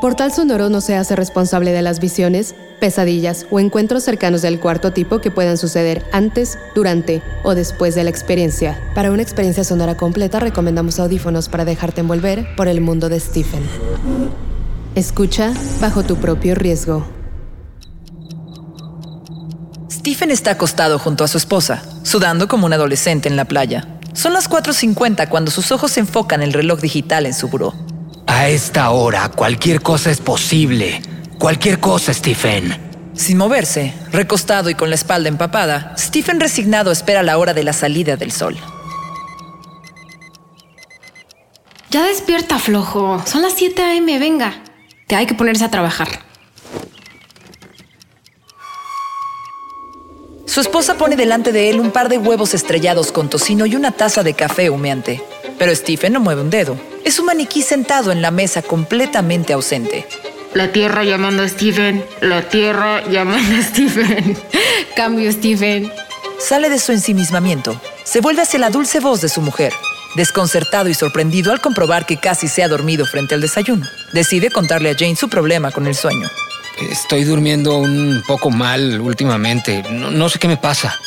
Portal Sonoro no se hace responsable de las visiones, pesadillas o encuentros cercanos del cuarto tipo que puedan suceder antes, durante o después de la experiencia. Para una experiencia sonora completa recomendamos audífonos para dejarte envolver por el mundo de Stephen. Escucha bajo tu propio riesgo. Stephen está acostado junto a su esposa, sudando como un adolescente en la playa. Son las 4.50 cuando sus ojos se enfocan el reloj digital en su buró. A esta hora, cualquier cosa es posible. Cualquier cosa, Stephen. Sin moverse, recostado y con la espalda empapada, Stephen resignado espera la hora de la salida del sol. Ya despierta, flojo. Son las 7 a.m., venga. Te hay que ponerse a trabajar. Su esposa pone delante de él un par de huevos estrellados con tocino y una taza de café humeante. Pero Stephen no mueve un dedo. Es un maniquí sentado en la mesa completamente ausente. La tierra llamando a Stephen. La tierra llamando a Stephen. Cambio, Stephen. Sale de su ensimismamiento. Se vuelve hacia la dulce voz de su mujer. Desconcertado y sorprendido al comprobar que casi se ha dormido frente al desayuno, decide contarle a Jane su problema con el sueño. Estoy durmiendo un poco mal últimamente. No, no sé qué me pasa.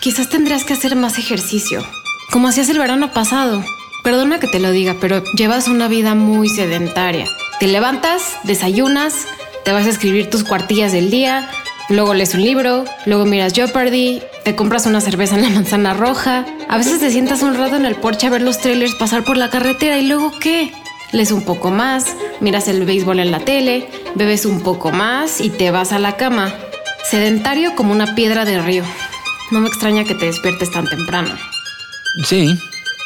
Quizás tendrías que hacer más ejercicio, como hacías el verano pasado. Perdona que te lo diga, pero llevas una vida muy sedentaria. Te levantas, desayunas, te vas a escribir tus cuartillas del día, luego lees un libro, luego miras Jeopardy, te compras una cerveza en la manzana roja, a veces te sientas un rato en el porche a ver los trailers pasar por la carretera y luego ¿qué? Lees un poco más, miras el béisbol en la tele, bebes un poco más y te vas a la cama. Sedentario como una piedra de río. No me extraña que te despiertes tan temprano. Sí,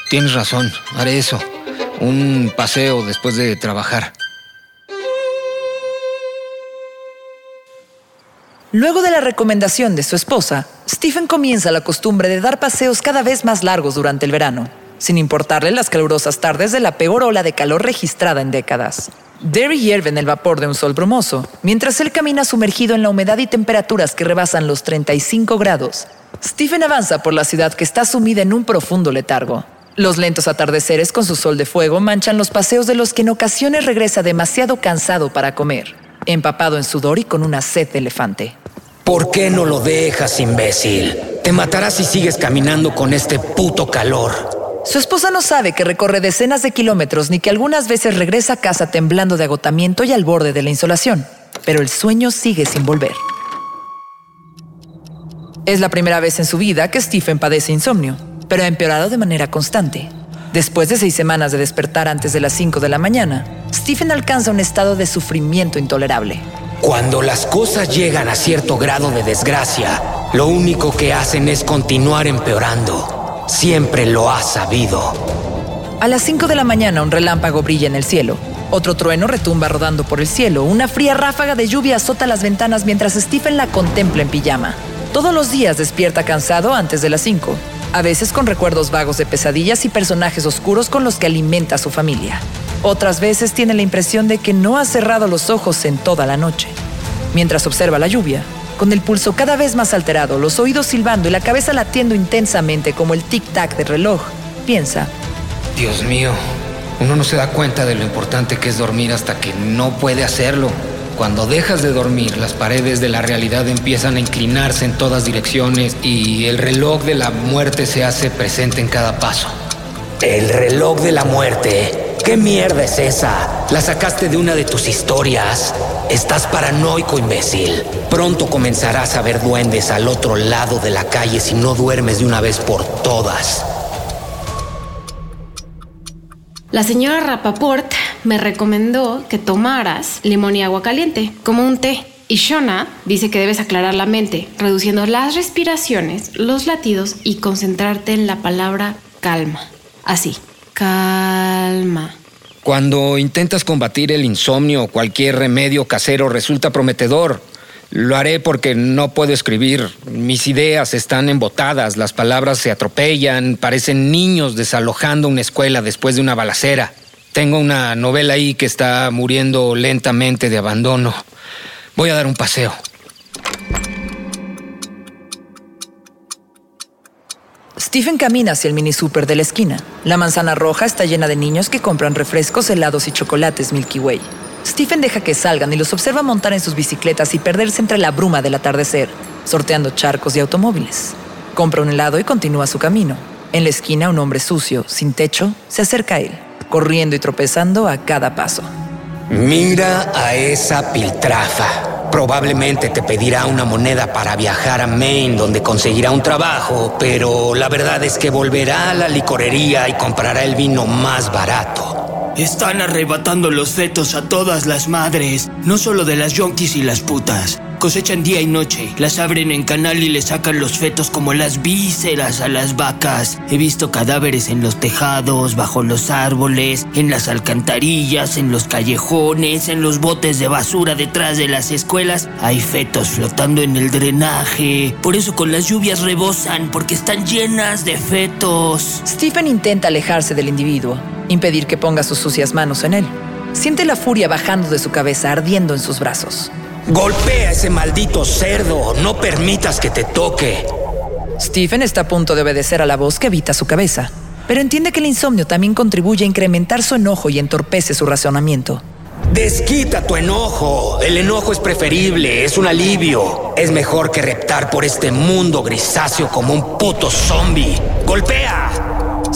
Tienes razón, haré eso. Un paseo después de trabajar. Luego de la recomendación de su esposa, Stephen comienza la costumbre de dar paseos cada vez más largos durante el verano, sin importarle las calurosas tardes de la peor ola de calor registrada en décadas. Derry hierve en el vapor de un sol brumoso, mientras él camina sumergido en la humedad y temperaturas que rebasan los 35 grados. Stephen avanza por la ciudad que está sumida en un profundo letargo. Los lentos atardeceres con su sol de fuego manchan los paseos de los que en ocasiones regresa demasiado cansado para comer, empapado en sudor y con una sed de elefante. ¿Por qué no lo dejas, imbécil? Te matarás si sigues caminando con este puto calor. Su esposa no sabe que recorre decenas de kilómetros ni que algunas veces regresa a casa temblando de agotamiento y al borde de la insolación, pero el sueño sigue sin volver. Es la primera vez en su vida que Stephen padece insomnio pero ha empeorado de manera constante. Después de seis semanas de despertar antes de las 5 de la mañana, Stephen alcanza un estado de sufrimiento intolerable. Cuando las cosas llegan a cierto grado de desgracia, lo único que hacen es continuar empeorando. Siempre lo has sabido. A las 5 de la mañana un relámpago brilla en el cielo. Otro trueno retumba rodando por el cielo. Una fría ráfaga de lluvia azota las ventanas mientras Stephen la contempla en pijama. Todos los días despierta cansado antes de las 5 a veces con recuerdos vagos de pesadillas y personajes oscuros con los que alimenta a su familia. Otras veces tiene la impresión de que no ha cerrado los ojos en toda la noche. Mientras observa la lluvia, con el pulso cada vez más alterado, los oídos silbando y la cabeza latiendo intensamente como el tic-tac del reloj, piensa, Dios mío, uno no se da cuenta de lo importante que es dormir hasta que no puede hacerlo. Cuando dejas de dormir, las paredes de la realidad empiezan a inclinarse en todas direcciones y el reloj de la muerte se hace presente en cada paso. ¿El reloj de la muerte? ¿Qué mierda es esa? La sacaste de una de tus historias. Estás paranoico, imbécil. Pronto comenzarás a ver duendes al otro lado de la calle si no duermes de una vez por todas. La señora Rapaport me recomendó que tomaras limón y agua caliente, como un té. Y Shona dice que debes aclarar la mente, reduciendo las respiraciones, los latidos y concentrarte en la palabra calma. Así, calma. Cuando intentas combatir el insomnio, cualquier remedio casero resulta prometedor. Lo haré porque no puedo escribir. Mis ideas están embotadas, las palabras se atropellan, parecen niños desalojando una escuela después de una balacera. Tengo una novela ahí que está muriendo lentamente de abandono. Voy a dar un paseo. Stephen camina hacia el mini super de la esquina. La manzana roja está llena de niños que compran refrescos, helados y chocolates Milky Way. Stephen deja que salgan y los observa montar en sus bicicletas y perderse entre la bruma del atardecer, sorteando charcos y automóviles. Compra un helado y continúa su camino. En la esquina, un hombre sucio, sin techo, se acerca a él, corriendo y tropezando a cada paso. Mira a esa piltrafa. Probablemente te pedirá una moneda para viajar a Maine donde conseguirá un trabajo, pero la verdad es que volverá a la licorería y comprará el vino más barato. Están arrebatando los fetos a todas las madres, no solo de las yonkis y las putas. Cosechan día y noche, las abren en canal y le sacan los fetos como las vísceras a las vacas. He visto cadáveres en los tejados, bajo los árboles, en las alcantarillas, en los callejones, en los botes de basura detrás de las escuelas. Hay fetos flotando en el drenaje. Por eso con las lluvias rebosan, porque están llenas de fetos. Stephen intenta alejarse del individuo, impedir que ponga sus sucias manos en él. Siente la furia bajando de su cabeza, ardiendo en sus brazos. Golpea a ese maldito cerdo. No permitas que te toque. Stephen está a punto de obedecer a la voz que evita su cabeza, pero entiende que el insomnio también contribuye a incrementar su enojo y entorpece su razonamiento. Desquita tu enojo. El enojo es preferible, es un alivio. Es mejor que reptar por este mundo grisáceo como un puto zombie. ¡Golpea!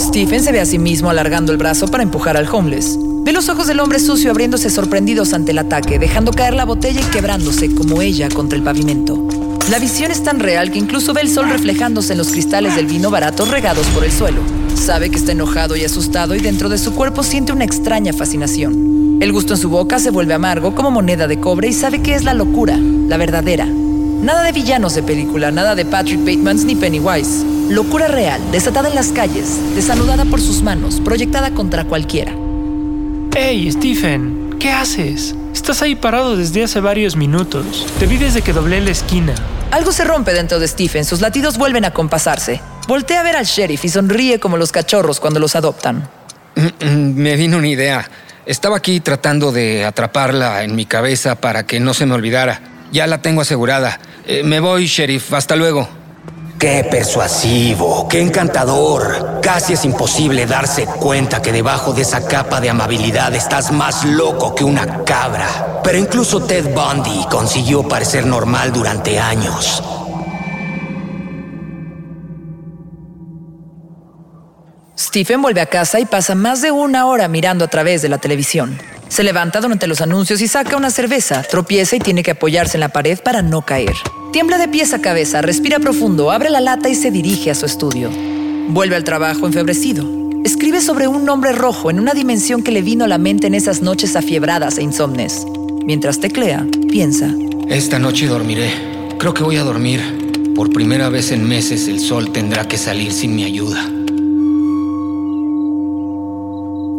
Stephen se ve a sí mismo alargando el brazo para empujar al homeless. Ve los ojos del hombre sucio abriéndose sorprendidos ante el ataque, dejando caer la botella y quebrándose como ella contra el pavimento. La visión es tan real que incluso ve el sol reflejándose en los cristales del vino barato regados por el suelo. Sabe que está enojado y asustado y dentro de su cuerpo siente una extraña fascinación. El gusto en su boca se vuelve amargo como moneda de cobre y sabe que es la locura, la verdadera. Nada de villanos de película, nada de Patrick Bateman ni Pennywise. Locura real, desatada en las calles, desanudada por sus manos, proyectada contra cualquiera. Hey, Stephen, ¿qué haces? Estás ahí parado desde hace varios minutos. Te vi desde que doblé la esquina. Algo se rompe dentro de Stephen, sus latidos vuelven a compasarse. Voltea a ver al sheriff y sonríe como los cachorros cuando los adoptan. Me vino una idea. Estaba aquí tratando de atraparla en mi cabeza para que no se me olvidara. Ya la tengo asegurada. Eh, me voy, sheriff. Hasta luego. Qué persuasivo, qué encantador. Casi es imposible darse cuenta que debajo de esa capa de amabilidad estás más loco que una cabra. Pero incluso Ted Bundy consiguió parecer normal durante años. Stephen vuelve a casa y pasa más de una hora mirando a través de la televisión. Se levanta durante los anuncios y saca una cerveza, tropieza y tiene que apoyarse en la pared para no caer. Tiembla de pies a cabeza, respira profundo, abre la lata y se dirige a su estudio. Vuelve al trabajo enfebrecido. Escribe sobre un nombre rojo en una dimensión que le vino a la mente en esas noches afiebradas e insomnes. Mientras teclea, piensa. Esta noche dormiré. Creo que voy a dormir. Por primera vez en meses el sol tendrá que salir sin mi ayuda.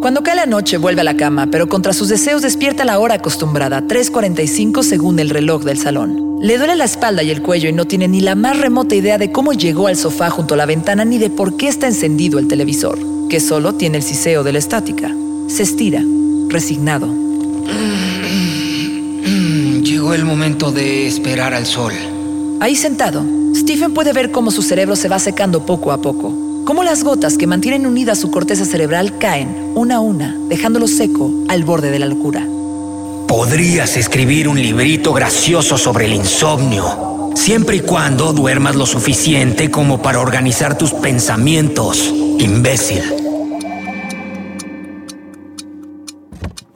Cuando cae la noche vuelve a la cama, pero contra sus deseos despierta a la hora acostumbrada, 3.45 según el reloj del salón. Le duele la espalda y el cuello y no tiene ni la más remota idea de cómo llegó al sofá junto a la ventana ni de por qué está encendido el televisor, que solo tiene el siseo de la estática. Se estira, resignado. Llegó el momento de esperar al sol. Ahí sentado, Stephen puede ver cómo su cerebro se va secando poco a poco, cómo las gotas que mantienen unida su corteza cerebral caen, una a una, dejándolo seco al borde de la locura. Podrías escribir un librito gracioso sobre el insomnio, siempre y cuando duermas lo suficiente como para organizar tus pensamientos, imbécil.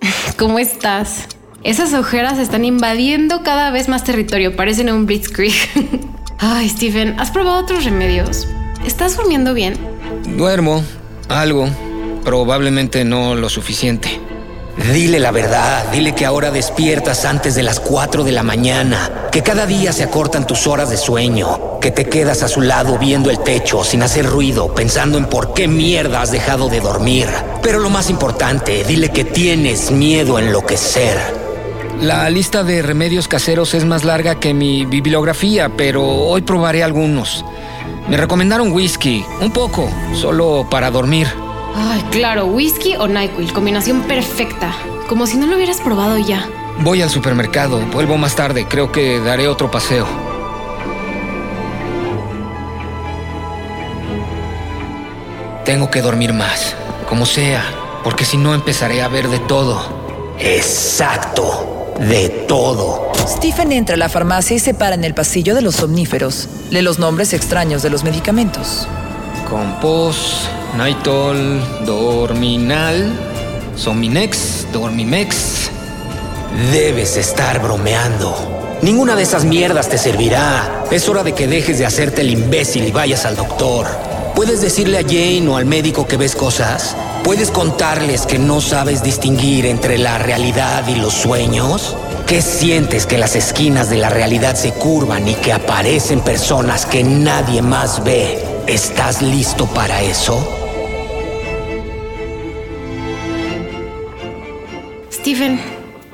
¿Cómo estás? Esas ojeras están invadiendo cada vez más territorio, parecen un blitzkrieg. Ay, Stephen, ¿has probado otros remedios? ¿Estás durmiendo bien? Duermo, algo, probablemente no lo suficiente. Dile la verdad, dile que ahora despiertas antes de las 4 de la mañana, que cada día se acortan tus horas de sueño, que te quedas a su lado viendo el techo sin hacer ruido, pensando en por qué mierda has dejado de dormir. Pero lo más importante, dile que tienes miedo a enloquecer. La lista de remedios caseros es más larga que mi bibliografía, pero hoy probaré algunos. Me recomendaron whisky, un poco, solo para dormir. Ay, claro, whisky o NyQuil, combinación perfecta. Como si no lo hubieras probado ya. Voy al supermercado, vuelvo más tarde, creo que daré otro paseo. Tengo que dormir más, como sea, porque si no empezaré a ver de todo. Exacto, de todo. Stephen entra a la farmacia y se para en el pasillo de los somníferos. Lee los nombres extraños de los medicamentos. Compos, Naitol, Dorminal, Sominex, Dormimex. Debes estar bromeando. Ninguna de esas mierdas te servirá. Es hora de que dejes de hacerte el imbécil y vayas al doctor. ¿Puedes decirle a Jane o al médico que ves cosas? ¿Puedes contarles que no sabes distinguir entre la realidad y los sueños? ¿Qué sientes que las esquinas de la realidad se curvan y que aparecen personas que nadie más ve? ¿Estás listo para eso? Stephen,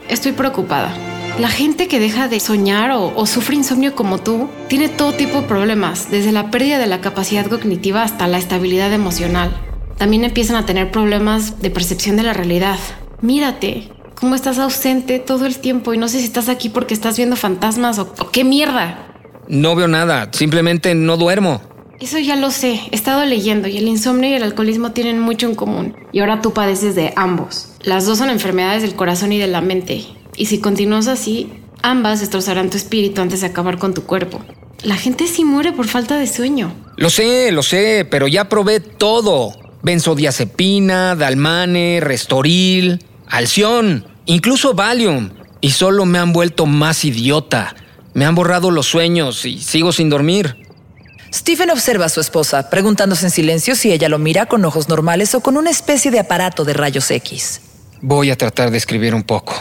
estoy preocupada. La gente que deja de soñar o, o, sufre insomnio como tú tiene todo tipo de problemas, desde la pérdida de la capacidad cognitiva hasta la estabilidad emocional. También empiezan a tener problemas de percepción de la realidad. Mírate, cómo estás ausente todo el tiempo y no sé si estás aquí porque estás viendo fantasmas o, o qué mierda. No veo nada, simplemente no duermo. Eso ya lo sé, he estado leyendo y el insomnio y el alcoholismo tienen mucho en común. Y ahora tú padeces de ambos. Las dos son enfermedades del corazón y de la mente. Y si continúas así, ambas destrozarán tu espíritu antes de acabar con tu cuerpo. La gente sí muere por falta de sueño. Lo sé, lo sé, pero ya probé todo. Benzodiazepina, Dalmane, Restoril, Alción, incluso Valium. Y solo me han vuelto más idiota. Me han borrado los sueños y sigo sin dormir. Stephen observa a su esposa, preguntándose en silencio si ella lo mira con ojos normales o con una especie de aparato de rayos X. Voy a tratar de escribir un poco.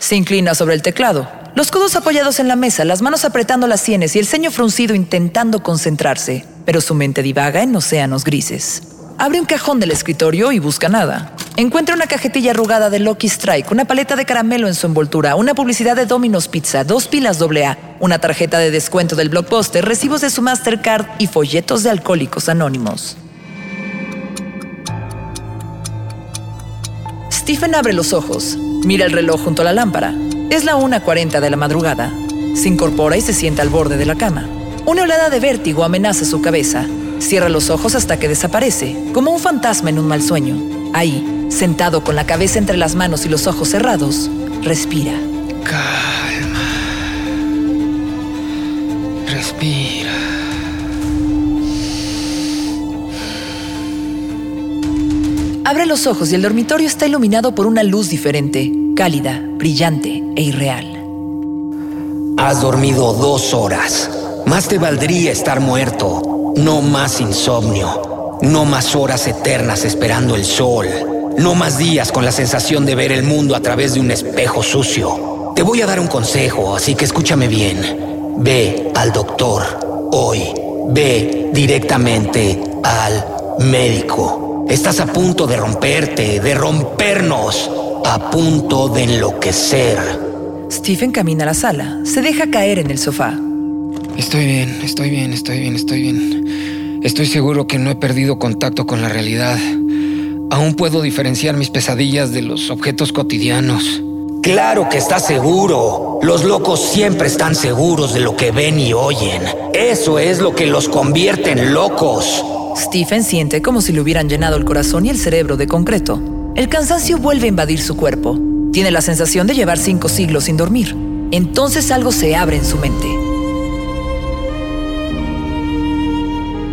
Se inclina sobre el teclado, los codos apoyados en la mesa, las manos apretando las sienes y el ceño fruncido intentando concentrarse, pero su mente divaga en océanos grises. Abre un cajón del escritorio y busca nada. Encuentra una cajetilla arrugada de Lucky Strike, una paleta de caramelo en su envoltura, una publicidad de Domino's Pizza, dos pilas AA, una tarjeta de descuento del Blockbuster, recibos de su Mastercard y folletos de alcohólicos anónimos. Stephen abre los ojos, mira el reloj junto a la lámpara. Es la 1.40 de la madrugada. Se incorpora y se sienta al borde de la cama. Una olada de vértigo amenaza su cabeza. Cierra los ojos hasta que desaparece, como un fantasma en un mal sueño. Ahí, sentado con la cabeza entre las manos y los ojos cerrados, respira. Abre los ojos y el dormitorio está iluminado por una luz diferente, cálida, brillante e irreal. Has dormido dos horas. Más te valdría estar muerto. No más insomnio. No más horas eternas esperando el sol. No más días con la sensación de ver el mundo a través de un espejo sucio. Te voy a dar un consejo, así que escúchame bien. Ve al doctor hoy. Ve directamente al médico. Estás a punto de romperte, de rompernos, a punto de enloquecer. Stephen camina a la sala, se deja caer en el sofá. Estoy bien, estoy bien, estoy bien, estoy bien. Estoy seguro que no he perdido contacto con la realidad. Aún puedo diferenciar mis pesadillas de los objetos cotidianos. Claro que estás seguro. Los locos siempre están seguros de lo que ven y oyen. Eso es lo que los convierte en locos. Stephen siente como si le hubieran llenado el corazón y el cerebro de concreto. El cansancio vuelve a invadir su cuerpo. Tiene la sensación de llevar cinco siglos sin dormir. Entonces algo se abre en su mente.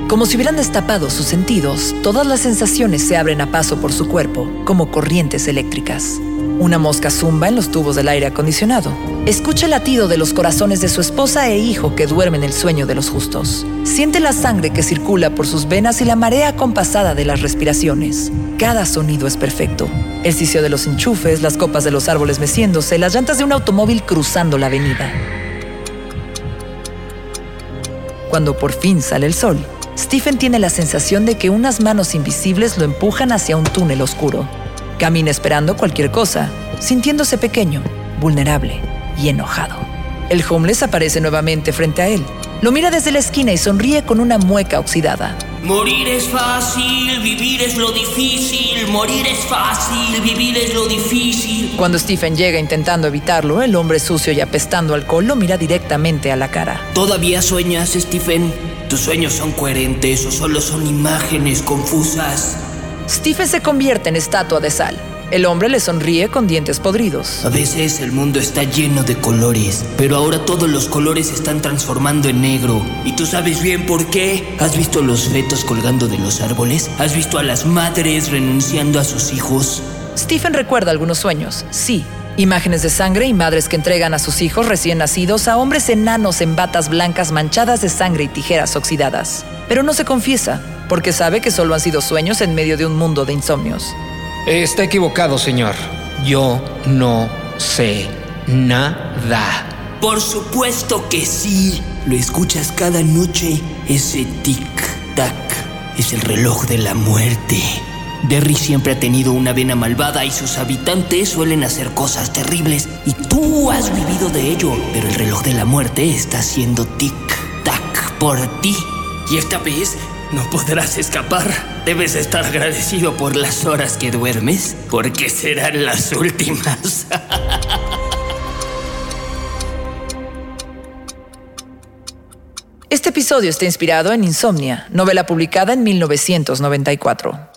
Como si hubieran destapado sus sentidos, todas las sensaciones se abren a paso por su cuerpo, como corrientes eléctricas. Una mosca zumba en los tubos del aire acondicionado. Escucha el latido de los corazones de su esposa e hijo que duermen el sueño de los justos. Siente la sangre que circula por sus venas y la marea compasada de las respiraciones. Cada sonido es perfecto. El sicio de los enchufes, las copas de los árboles meciéndose, las llantas de un automóvil cruzando la avenida. Cuando por fin sale el sol, Stephen tiene la sensación de que unas manos invisibles lo empujan hacia un túnel oscuro. Camina esperando cualquier cosa, sintiéndose pequeño, vulnerable y enojado. El homeless aparece nuevamente frente a él. Lo mira desde la esquina y sonríe con una mueca oxidada. Morir es fácil, vivir es lo difícil. Morir es fácil, vivir es lo difícil. Cuando Stephen llega intentando evitarlo, el hombre sucio y apestando alcohol lo mira directamente a la cara. ¿Todavía sueñas, Stephen? ¿Tus sueños son coherentes o solo son imágenes confusas? Stephen se convierte en estatua de sal. El hombre le sonríe con dientes podridos. A veces el mundo está lleno de colores, pero ahora todos los colores se están transformando en negro. ¿Y tú sabes bien por qué? ¿Has visto los fetos colgando de los árboles? ¿Has visto a las madres renunciando a sus hijos? Stephen recuerda algunos sueños, sí. Imágenes de sangre y madres que entregan a sus hijos recién nacidos a hombres enanos en batas blancas manchadas de sangre y tijeras oxidadas. Pero no se confiesa, porque sabe que solo han sido sueños en medio de un mundo de insomnios. Está equivocado, señor. Yo no sé nada. Por supuesto que sí. Lo escuchas cada noche. Ese tic-tac es el reloj de la muerte. Derry siempre ha tenido una vena malvada y sus habitantes suelen hacer cosas terribles y tú has vivido de ello, pero el reloj de la muerte está haciendo tic-tac por ti. Y esta vez no podrás escapar. Debes estar agradecido por las horas que duermes, porque serán las últimas. Este episodio está inspirado en Insomnia, novela publicada en 1994.